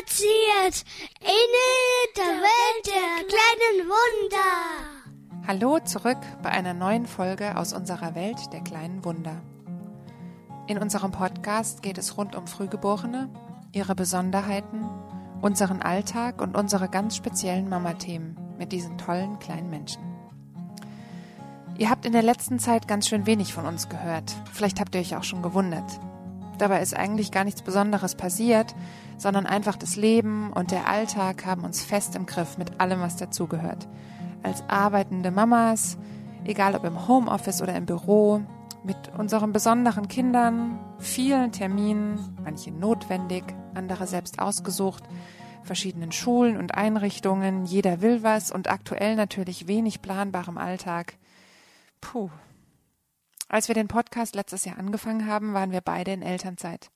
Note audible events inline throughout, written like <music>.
spaziert in der Welt der kleinen Wunder. Hallo zurück bei einer neuen Folge aus unserer Welt der kleinen Wunder. In unserem Podcast geht es rund um Frühgeborene, ihre Besonderheiten, unseren Alltag und unsere ganz speziellen Mama-Themen mit diesen tollen kleinen Menschen. Ihr habt in der letzten Zeit ganz schön wenig von uns gehört. Vielleicht habt ihr euch auch schon gewundert. Dabei ist eigentlich gar nichts Besonderes passiert, sondern einfach das Leben und der Alltag haben uns fest im Griff mit allem, was dazugehört. Als arbeitende Mamas, egal ob im Homeoffice oder im Büro, mit unseren besonderen Kindern, vielen Terminen, manche notwendig, andere selbst ausgesucht, verschiedenen Schulen und Einrichtungen, jeder will was und aktuell natürlich wenig planbarem Alltag. Puh, als wir den Podcast letztes Jahr angefangen haben, waren wir beide in Elternzeit.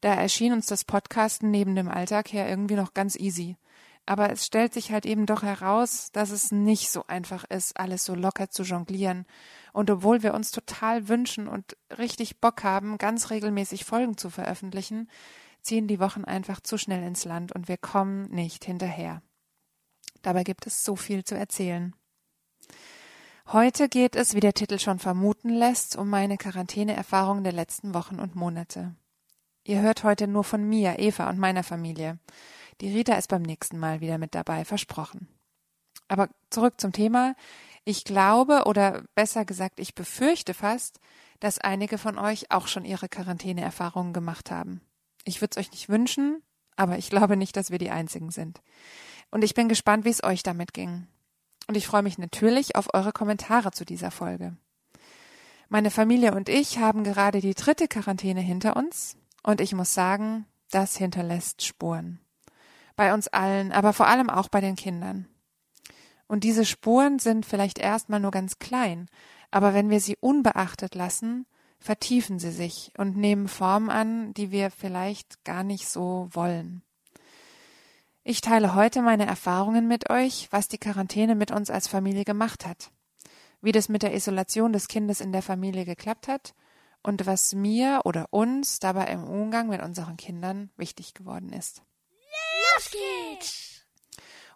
Da erschien uns das Podcasten neben dem Alltag her irgendwie noch ganz easy. Aber es stellt sich halt eben doch heraus, dass es nicht so einfach ist, alles so locker zu jonglieren. Und obwohl wir uns total wünschen und richtig Bock haben, ganz regelmäßig Folgen zu veröffentlichen, ziehen die Wochen einfach zu schnell ins Land und wir kommen nicht hinterher. Dabei gibt es so viel zu erzählen. Heute geht es, wie der Titel schon vermuten lässt, um meine Quarantäneerfahrungen der letzten Wochen und Monate. Ihr hört heute nur von mir, Eva und meiner Familie. Die Rita ist beim nächsten Mal wieder mit dabei, versprochen. Aber zurück zum Thema. Ich glaube, oder besser gesagt, ich befürchte fast, dass einige von euch auch schon ihre Quarantäneerfahrungen gemacht haben. Ich würde es euch nicht wünschen, aber ich glaube nicht, dass wir die Einzigen sind. Und ich bin gespannt, wie es euch damit ging. Und ich freue mich natürlich auf eure Kommentare zu dieser Folge. Meine Familie und ich haben gerade die dritte Quarantäne hinter uns und ich muss sagen, das hinterlässt Spuren. Bei uns allen, aber vor allem auch bei den Kindern. Und diese Spuren sind vielleicht erstmal nur ganz klein, aber wenn wir sie unbeachtet lassen, vertiefen sie sich und nehmen Formen an, die wir vielleicht gar nicht so wollen. Ich teile heute meine Erfahrungen mit euch, was die Quarantäne mit uns als Familie gemacht hat, wie das mit der Isolation des Kindes in der Familie geklappt hat und was mir oder uns dabei im Umgang mit unseren Kindern wichtig geworden ist. Los geht's!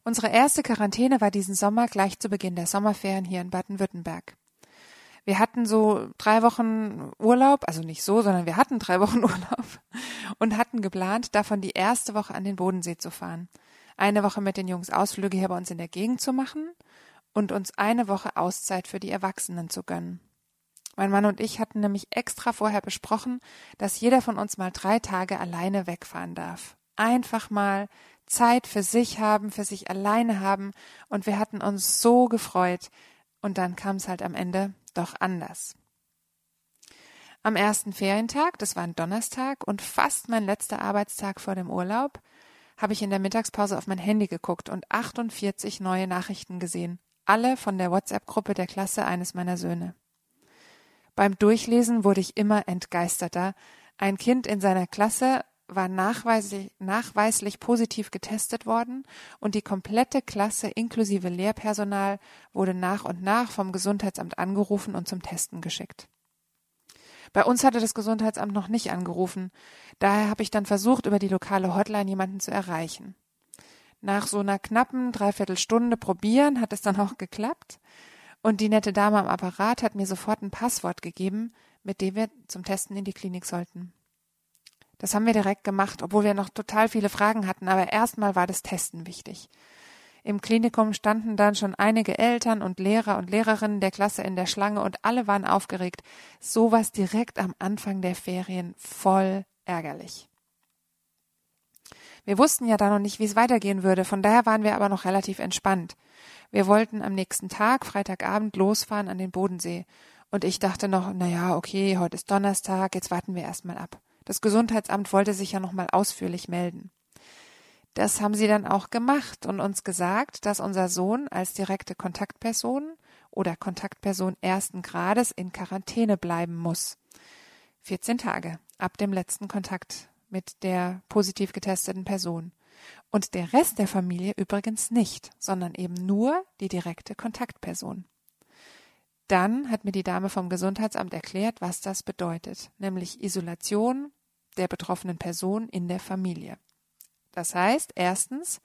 Unsere erste Quarantäne war diesen Sommer gleich zu Beginn der Sommerferien hier in Baden-Württemberg. Wir hatten so drei Wochen Urlaub, also nicht so, sondern wir hatten drei <laughs> Wochen Urlaub und hatten geplant, davon die erste Woche an den Bodensee zu fahren. Eine Woche mit den Jungs Ausflüge hier bei uns in der Gegend zu machen und uns eine Woche Auszeit für die Erwachsenen zu gönnen. Mein Mann und ich hatten nämlich extra vorher besprochen, dass jeder von uns mal drei Tage alleine wegfahren darf. Einfach mal Zeit für sich haben, für sich alleine haben, und wir hatten uns so gefreut. Und dann kam es halt am Ende doch anders. Am ersten Ferientag, das war ein Donnerstag und fast mein letzter Arbeitstag vor dem Urlaub, habe ich in der Mittagspause auf mein Handy geguckt und 48 neue Nachrichten gesehen, alle von der WhatsApp-Gruppe der Klasse eines meiner Söhne. Beim Durchlesen wurde ich immer entgeisterter. Ein Kind in seiner Klasse war nachweislich, nachweislich positiv getestet worden und die komplette Klasse inklusive Lehrpersonal wurde nach und nach vom Gesundheitsamt angerufen und zum Testen geschickt. Bei uns hatte das Gesundheitsamt noch nicht angerufen. Daher habe ich dann versucht, über die lokale Hotline jemanden zu erreichen. Nach so einer knappen Dreiviertelstunde probieren hat es dann auch geklappt. Und die nette Dame am Apparat hat mir sofort ein Passwort gegeben, mit dem wir zum Testen in die Klinik sollten. Das haben wir direkt gemacht, obwohl wir noch total viele Fragen hatten, aber erstmal war das Testen wichtig. Im Klinikum standen dann schon einige Eltern und Lehrer und Lehrerinnen der Klasse in der Schlange und alle waren aufgeregt. Sowas direkt am Anfang der Ferien voll ärgerlich. Wir wussten ja da noch nicht, wie es weitergehen würde, von daher waren wir aber noch relativ entspannt. Wir wollten am nächsten Tag, Freitagabend, losfahren an den Bodensee. Und ich dachte noch, na ja, okay, heute ist Donnerstag, jetzt warten wir erstmal ab. Das Gesundheitsamt wollte sich ja nochmal ausführlich melden. Das haben sie dann auch gemacht und uns gesagt, dass unser Sohn als direkte Kontaktperson oder Kontaktperson ersten Grades in Quarantäne bleiben muss. 14 Tage ab dem letzten Kontakt mit der positiv getesteten Person. Und der Rest der Familie übrigens nicht, sondern eben nur die direkte Kontaktperson. Dann hat mir die Dame vom Gesundheitsamt erklärt, was das bedeutet, nämlich Isolation der betroffenen Person in der Familie. Das heißt, erstens,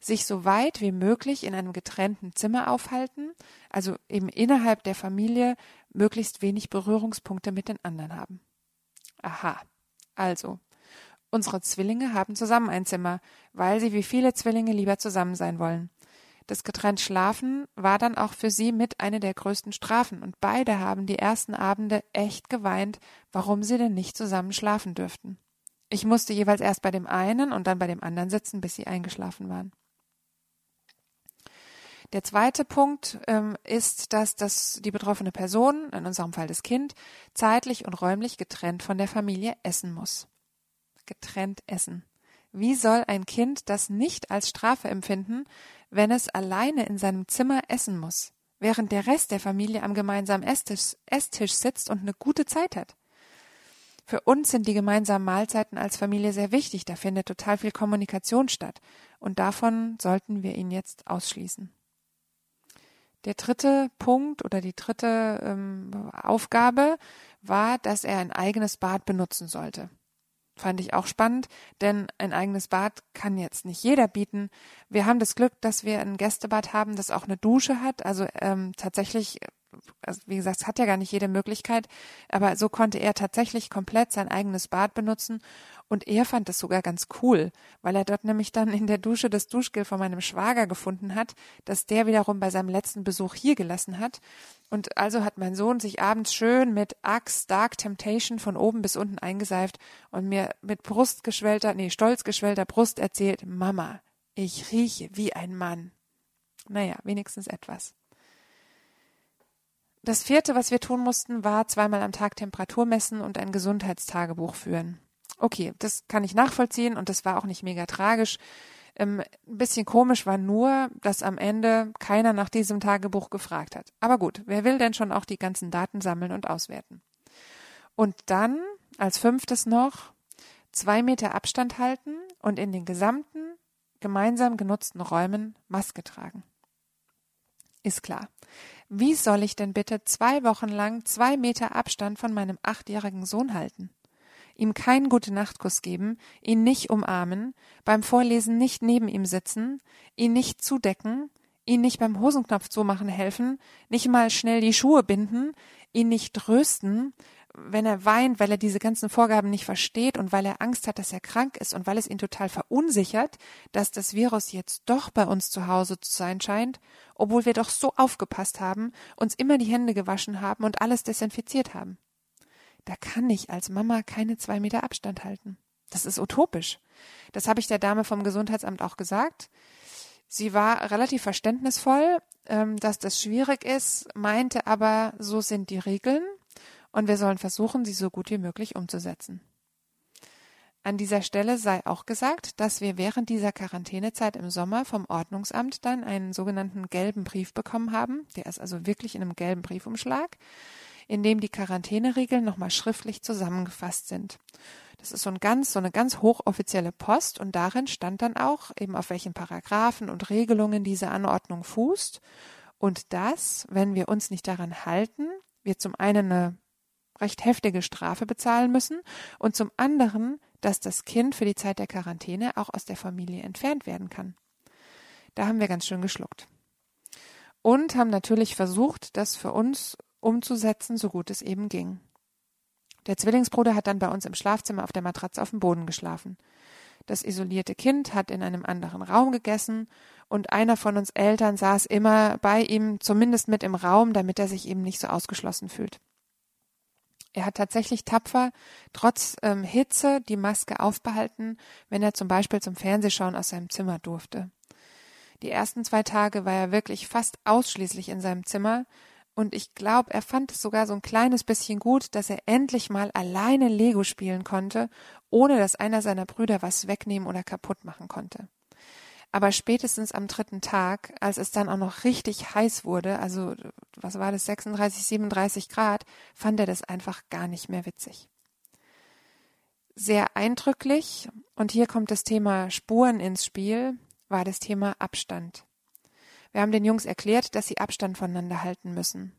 sich so weit wie möglich in einem getrennten Zimmer aufhalten, also eben innerhalb der Familie möglichst wenig Berührungspunkte mit den anderen haben. Aha. Also, unsere Zwillinge haben zusammen ein Zimmer, weil sie wie viele Zwillinge lieber zusammen sein wollen. Das getrennt Schlafen war dann auch für sie mit eine der größten Strafen, und beide haben die ersten Abende echt geweint, warum sie denn nicht zusammen schlafen dürften. Ich musste jeweils erst bei dem einen und dann bei dem anderen sitzen, bis sie eingeschlafen waren. Der zweite Punkt ähm, ist, dass das, die betroffene Person, in unserem Fall das Kind, zeitlich und räumlich getrennt von der Familie essen muss. Getrennt essen. Wie soll ein Kind das nicht als Strafe empfinden, wenn es alleine in seinem Zimmer essen muss, während der Rest der Familie am gemeinsamen Esstisch, Esstisch sitzt und eine gute Zeit hat? Für uns sind die gemeinsamen Mahlzeiten als Familie sehr wichtig, da findet total viel Kommunikation statt, und davon sollten wir ihn jetzt ausschließen. Der dritte Punkt oder die dritte ähm, Aufgabe war, dass er ein eigenes Bad benutzen sollte. Fand ich auch spannend, denn ein eigenes Bad kann jetzt nicht jeder bieten. Wir haben das Glück, dass wir ein Gästebad haben, das auch eine Dusche hat. Also ähm, tatsächlich also wie gesagt, es hat ja gar nicht jede Möglichkeit, aber so konnte er tatsächlich komplett sein eigenes Bad benutzen und er fand das sogar ganz cool, weil er dort nämlich dann in der Dusche das Duschgel von meinem Schwager gefunden hat, das der wiederum bei seinem letzten Besuch hier gelassen hat. Und also hat mein Sohn sich abends schön mit Axe Dark Temptation von oben bis unten eingeseift und mir mit brustgeschwellter, nee, stolz geschwellter Brust erzählt, Mama, ich rieche wie ein Mann. Naja, wenigstens etwas. Das vierte, was wir tun mussten, war zweimal am Tag Temperatur messen und ein Gesundheitstagebuch führen. Okay, das kann ich nachvollziehen und das war auch nicht mega tragisch. Ähm, ein bisschen komisch war nur, dass am Ende keiner nach diesem Tagebuch gefragt hat. Aber gut, wer will denn schon auch die ganzen Daten sammeln und auswerten? Und dann, als fünftes noch, zwei Meter Abstand halten und in den gesamten gemeinsam genutzten Räumen Maske tragen. Ist klar. Wie soll ich denn bitte zwei Wochen lang zwei Meter Abstand von meinem achtjährigen Sohn halten? Ihm keinen gute Nachtkuss geben, ihn nicht umarmen, beim Vorlesen nicht neben ihm sitzen, ihn nicht zudecken, ihn nicht beim Hosenknopf zumachen helfen, nicht mal schnell die Schuhe binden, ihn nicht trösten, wenn er weint, weil er diese ganzen Vorgaben nicht versteht und weil er Angst hat, dass er krank ist und weil es ihn total verunsichert, dass das Virus jetzt doch bei uns zu Hause zu sein scheint, obwohl wir doch so aufgepasst haben, uns immer die Hände gewaschen haben und alles desinfiziert haben. Da kann ich als Mama keine zwei Meter Abstand halten. Das ist utopisch. Das habe ich der Dame vom Gesundheitsamt auch gesagt. Sie war relativ verständnisvoll, ähm, dass das schwierig ist, meinte aber, so sind die Regeln und wir sollen versuchen, sie so gut wie möglich umzusetzen. An dieser Stelle sei auch gesagt, dass wir während dieser Quarantänezeit im Sommer vom Ordnungsamt dann einen sogenannten gelben Brief bekommen haben. Der ist also wirklich in einem gelben Briefumschlag, in dem die Quarantäneregeln nochmal schriftlich zusammengefasst sind. Das ist so ein ganz, so eine ganz hochoffizielle Post und darin stand dann auch eben auf welchen Paragraphen und Regelungen diese Anordnung fußt und dass, wenn wir uns nicht daran halten, wir zum einen eine recht heftige Strafe bezahlen müssen und zum anderen, dass das Kind für die Zeit der Quarantäne auch aus der Familie entfernt werden kann. Da haben wir ganz schön geschluckt. Und haben natürlich versucht, das für uns umzusetzen, so gut es eben ging. Der Zwillingsbruder hat dann bei uns im Schlafzimmer auf der Matratze auf dem Boden geschlafen. Das isolierte Kind hat in einem anderen Raum gegessen und einer von uns Eltern saß immer bei ihm, zumindest mit im Raum, damit er sich eben nicht so ausgeschlossen fühlt. Er hat tatsächlich tapfer, trotz ähm, Hitze, die Maske aufbehalten, wenn er zum Beispiel zum Fernsehschauen aus seinem Zimmer durfte. Die ersten zwei Tage war er wirklich fast ausschließlich in seinem Zimmer, und ich glaube, er fand es sogar so ein kleines bisschen gut, dass er endlich mal alleine Lego spielen konnte, ohne dass einer seiner Brüder was wegnehmen oder kaputt machen konnte. Aber spätestens am dritten Tag, als es dann auch noch richtig heiß wurde, also was war das, 36, 37 Grad, fand er das einfach gar nicht mehr witzig. Sehr eindrücklich, und hier kommt das Thema Spuren ins Spiel, war das Thema Abstand. Wir haben den Jungs erklärt, dass sie Abstand voneinander halten müssen.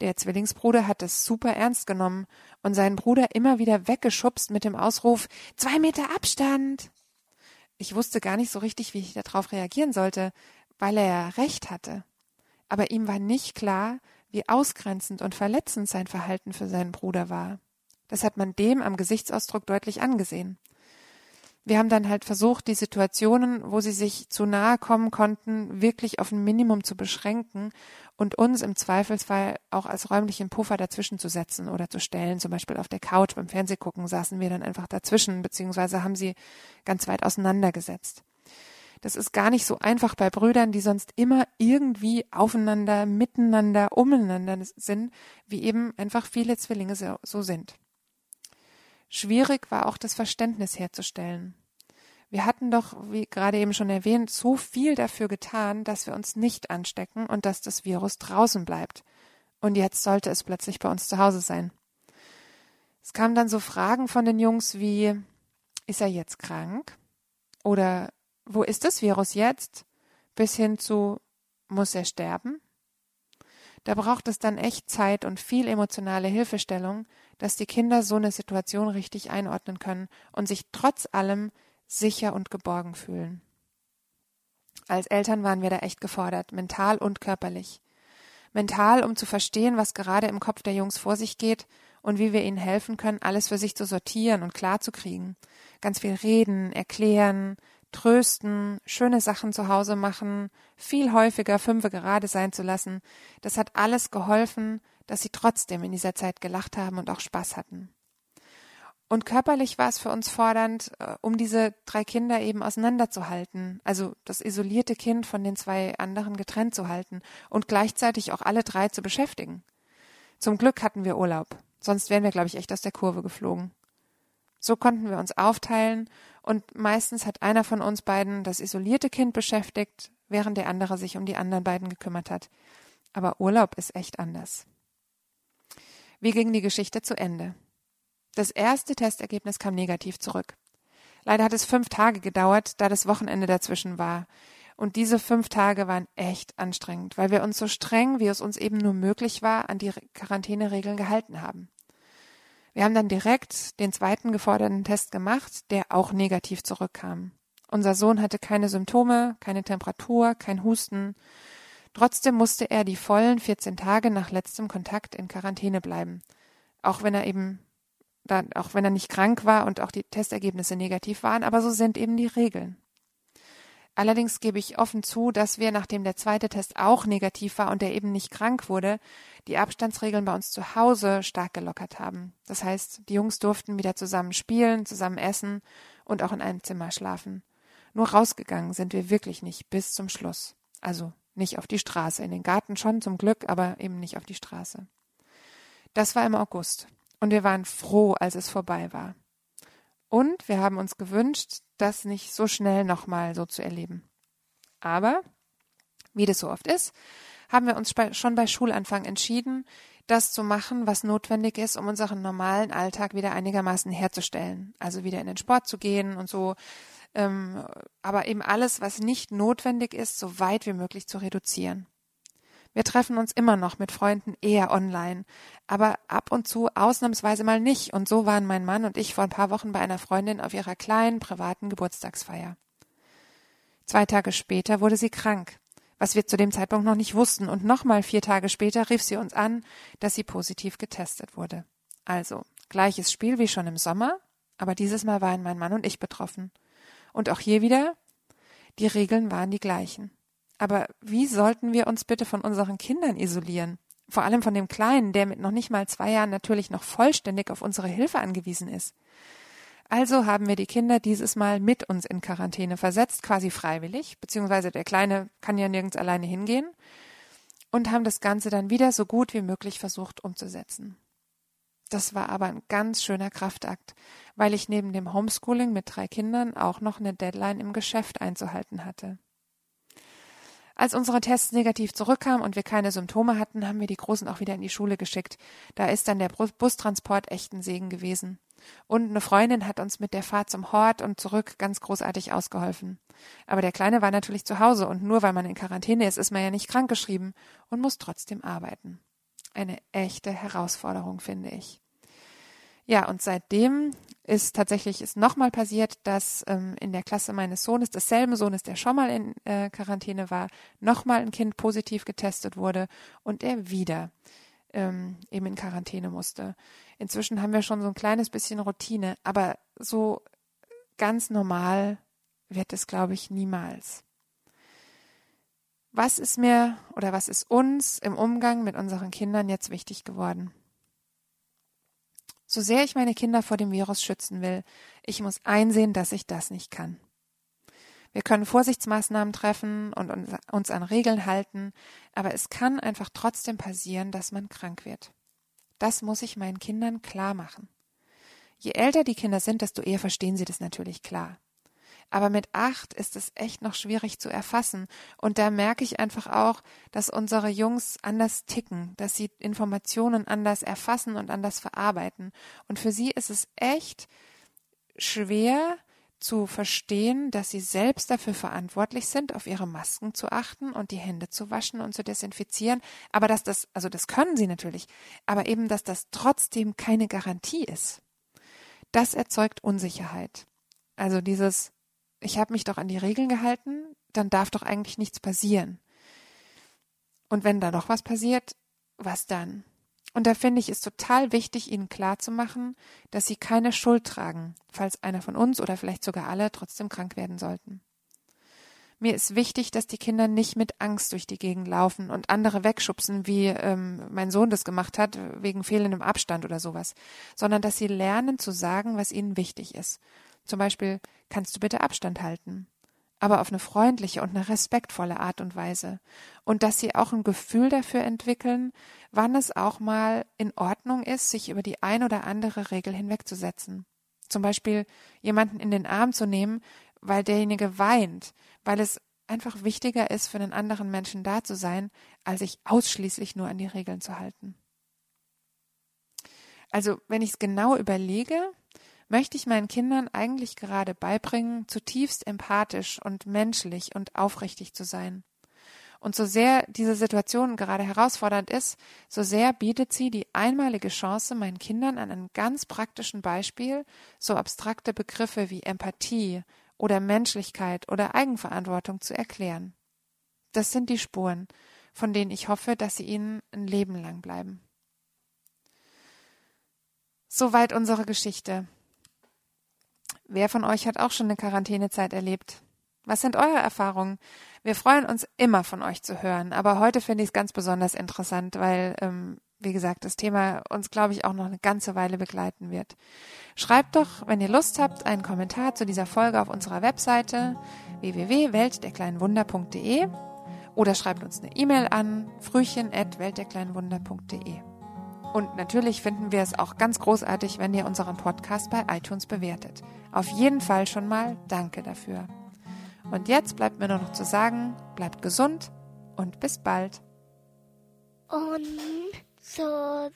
Der Zwillingsbruder hat es super ernst genommen und seinen Bruder immer wieder weggeschubst mit dem Ausruf Zwei Meter Abstand. Ich wusste gar nicht so richtig, wie ich darauf reagieren sollte, weil er ja recht hatte. Aber ihm war nicht klar, wie ausgrenzend und verletzend sein Verhalten für seinen Bruder war. Das hat man dem am Gesichtsausdruck deutlich angesehen. Wir haben dann halt versucht, die Situationen, wo sie sich zu nahe kommen konnten, wirklich auf ein Minimum zu beschränken und uns im Zweifelsfall auch als räumlichen Puffer dazwischen zu setzen oder zu stellen. Zum Beispiel auf der Couch beim Fernsehgucken saßen wir dann einfach dazwischen, beziehungsweise haben sie ganz weit auseinandergesetzt. Das ist gar nicht so einfach bei Brüdern, die sonst immer irgendwie aufeinander, miteinander, umeinander sind, wie eben einfach viele Zwillinge so, so sind. Schwierig war auch das Verständnis herzustellen. Wir hatten doch, wie gerade eben schon erwähnt, so viel dafür getan, dass wir uns nicht anstecken und dass das Virus draußen bleibt. Und jetzt sollte es plötzlich bei uns zu Hause sein. Es kamen dann so Fragen von den Jungs wie, ist er jetzt krank? Oder wo ist das Virus jetzt? Bis hin zu, muss er sterben? Da braucht es dann echt Zeit und viel emotionale Hilfestellung, dass die Kinder so eine Situation richtig einordnen können und sich trotz allem sicher und geborgen fühlen. Als Eltern waren wir da echt gefordert, mental und körperlich. Mental, um zu verstehen, was gerade im Kopf der Jungs vor sich geht und wie wir ihnen helfen können, alles für sich zu sortieren und klar zu kriegen. Ganz viel reden, erklären, trösten, schöne Sachen zu Hause machen, viel häufiger Fünfe gerade sein zu lassen. Das hat alles geholfen, dass sie trotzdem in dieser Zeit gelacht haben und auch Spaß hatten. Und körperlich war es für uns fordernd, äh, um diese drei Kinder eben auseinanderzuhalten, also das isolierte Kind von den zwei anderen getrennt zu halten und gleichzeitig auch alle drei zu beschäftigen. Zum Glück hatten wir Urlaub, sonst wären wir, glaube ich, echt aus der Kurve geflogen. So konnten wir uns aufteilen und meistens hat einer von uns beiden das isolierte Kind beschäftigt, während der andere sich um die anderen beiden gekümmert hat. Aber Urlaub ist echt anders. Wie ging die Geschichte zu Ende? Das erste Testergebnis kam negativ zurück. Leider hat es fünf Tage gedauert, da das Wochenende dazwischen war. Und diese fünf Tage waren echt anstrengend, weil wir uns so streng, wie es uns eben nur möglich war, an die Quarantäneregeln gehalten haben. Wir haben dann direkt den zweiten geforderten Test gemacht, der auch negativ zurückkam. Unser Sohn hatte keine Symptome, keine Temperatur, kein Husten. Trotzdem musste er die vollen 14 Tage nach letztem Kontakt in Quarantäne bleiben. Auch wenn er eben dann, auch wenn er nicht krank war und auch die Testergebnisse negativ waren, aber so sind eben die Regeln. Allerdings gebe ich offen zu, dass wir, nachdem der zweite Test auch negativ war und er eben nicht krank wurde, die Abstandsregeln bei uns zu Hause stark gelockert haben. Das heißt, die Jungs durften wieder zusammen spielen, zusammen essen und auch in einem Zimmer schlafen. Nur rausgegangen sind wir wirklich nicht bis zum Schluss. Also nicht auf die Straße, in den Garten schon zum Glück, aber eben nicht auf die Straße. Das war im August und wir waren froh, als es vorbei war. Und wir haben uns gewünscht, das nicht so schnell nochmal so zu erleben. Aber, wie das so oft ist, haben wir uns schon bei Schulanfang entschieden, das zu machen, was notwendig ist, um unseren normalen Alltag wieder einigermaßen herzustellen. Also wieder in den Sport zu gehen und so. Ähm, aber eben alles, was nicht notwendig ist, so weit wie möglich zu reduzieren. Wir treffen uns immer noch mit Freunden eher online, aber ab und zu ausnahmsweise mal nicht. Und so waren mein Mann und ich vor ein paar Wochen bei einer Freundin auf ihrer kleinen privaten Geburtstagsfeier. Zwei Tage später wurde sie krank, was wir zu dem Zeitpunkt noch nicht wussten, und nochmal vier Tage später rief sie uns an, dass sie positiv getestet wurde. Also, gleiches Spiel wie schon im Sommer, aber dieses Mal waren mein Mann und ich betroffen. Und auch hier wieder, die Regeln waren die gleichen. Aber wie sollten wir uns bitte von unseren Kindern isolieren? Vor allem von dem Kleinen, der mit noch nicht mal zwei Jahren natürlich noch vollständig auf unsere Hilfe angewiesen ist. Also haben wir die Kinder dieses Mal mit uns in Quarantäne versetzt, quasi freiwillig, beziehungsweise der Kleine kann ja nirgends alleine hingehen, und haben das Ganze dann wieder so gut wie möglich versucht umzusetzen. Das war aber ein ganz schöner Kraftakt, weil ich neben dem Homeschooling mit drei Kindern auch noch eine Deadline im Geschäft einzuhalten hatte. Als unsere Tests negativ zurückkamen und wir keine Symptome hatten, haben wir die Großen auch wieder in die Schule geschickt. Da ist dann der Bustransport echt ein Segen gewesen. Und eine Freundin hat uns mit der Fahrt zum Hort und zurück ganz großartig ausgeholfen. Aber der Kleine war natürlich zu Hause und nur weil man in Quarantäne ist, ist man ja nicht krankgeschrieben und muss trotzdem arbeiten. Eine echte Herausforderung, finde ich. Ja, und seitdem ist tatsächlich ist nochmal passiert, dass ähm, in der Klasse meines Sohnes, desselben Sohnes, der schon mal in äh, Quarantäne war, nochmal ein Kind positiv getestet wurde und er wieder ähm, eben in Quarantäne musste. Inzwischen haben wir schon so ein kleines bisschen Routine, aber so ganz normal wird es, glaube ich, niemals. Was ist mir oder was ist uns im Umgang mit unseren Kindern jetzt wichtig geworden? So sehr ich meine Kinder vor dem Virus schützen will, ich muss einsehen, dass ich das nicht kann. Wir können Vorsichtsmaßnahmen treffen und uns an Regeln halten, aber es kann einfach trotzdem passieren, dass man krank wird. Das muss ich meinen Kindern klar machen. Je älter die Kinder sind, desto eher verstehen sie das natürlich klar. Aber mit acht ist es echt noch schwierig zu erfassen. Und da merke ich einfach auch, dass unsere Jungs anders ticken, dass sie Informationen anders erfassen und anders verarbeiten. Und für sie ist es echt schwer zu verstehen, dass sie selbst dafür verantwortlich sind, auf ihre Masken zu achten und die Hände zu waschen und zu desinfizieren. Aber dass das, also das können sie natürlich, aber eben, dass das trotzdem keine Garantie ist. Das erzeugt Unsicherheit. Also dieses ich habe mich doch an die Regeln gehalten, dann darf doch eigentlich nichts passieren. Und wenn da noch was passiert, was dann? Und da finde ich es total wichtig, ihnen klarzumachen, dass sie keine Schuld tragen, falls einer von uns oder vielleicht sogar alle trotzdem krank werden sollten. Mir ist wichtig, dass die Kinder nicht mit Angst durch die Gegend laufen und andere wegschubsen, wie ähm, mein Sohn das gemacht hat, wegen fehlendem Abstand oder sowas, sondern dass sie lernen zu sagen, was ihnen wichtig ist. Zum Beispiel, kannst du bitte Abstand halten? Aber auf eine freundliche und eine respektvolle Art und Weise. Und dass sie auch ein Gefühl dafür entwickeln, wann es auch mal in Ordnung ist, sich über die ein oder andere Regel hinwegzusetzen. Zum Beispiel jemanden in den Arm zu nehmen, weil derjenige weint, weil es einfach wichtiger ist, für einen anderen Menschen da zu sein, als sich ausschließlich nur an die Regeln zu halten. Also, wenn ich es genau überlege, möchte ich meinen Kindern eigentlich gerade beibringen, zutiefst empathisch und menschlich und aufrichtig zu sein. Und so sehr diese Situation gerade herausfordernd ist, so sehr bietet sie die einmalige Chance, meinen Kindern an einem ganz praktischen Beispiel so abstrakte Begriffe wie Empathie oder Menschlichkeit oder Eigenverantwortung zu erklären. Das sind die Spuren, von denen ich hoffe, dass sie ihnen ein Leben lang bleiben. Soweit unsere Geschichte. Wer von euch hat auch schon eine Quarantänezeit erlebt? Was sind eure Erfahrungen? Wir freuen uns immer von euch zu hören, aber heute finde ich es ganz besonders interessant, weil, ähm, wie gesagt, das Thema uns, glaube ich, auch noch eine ganze Weile begleiten wird. Schreibt doch, wenn ihr Lust habt, einen Kommentar zu dieser Folge auf unserer Webseite www.weltderkleinenwunder.de oder schreibt uns eine E-Mail an frühchen.weltderkleinenwunder.de. Und natürlich finden wir es auch ganz großartig, wenn ihr unseren Podcast bei iTunes bewertet. Auf jeden Fall schon mal danke dafür. Und jetzt bleibt mir nur noch zu sagen, bleibt gesund und bis bald. Und so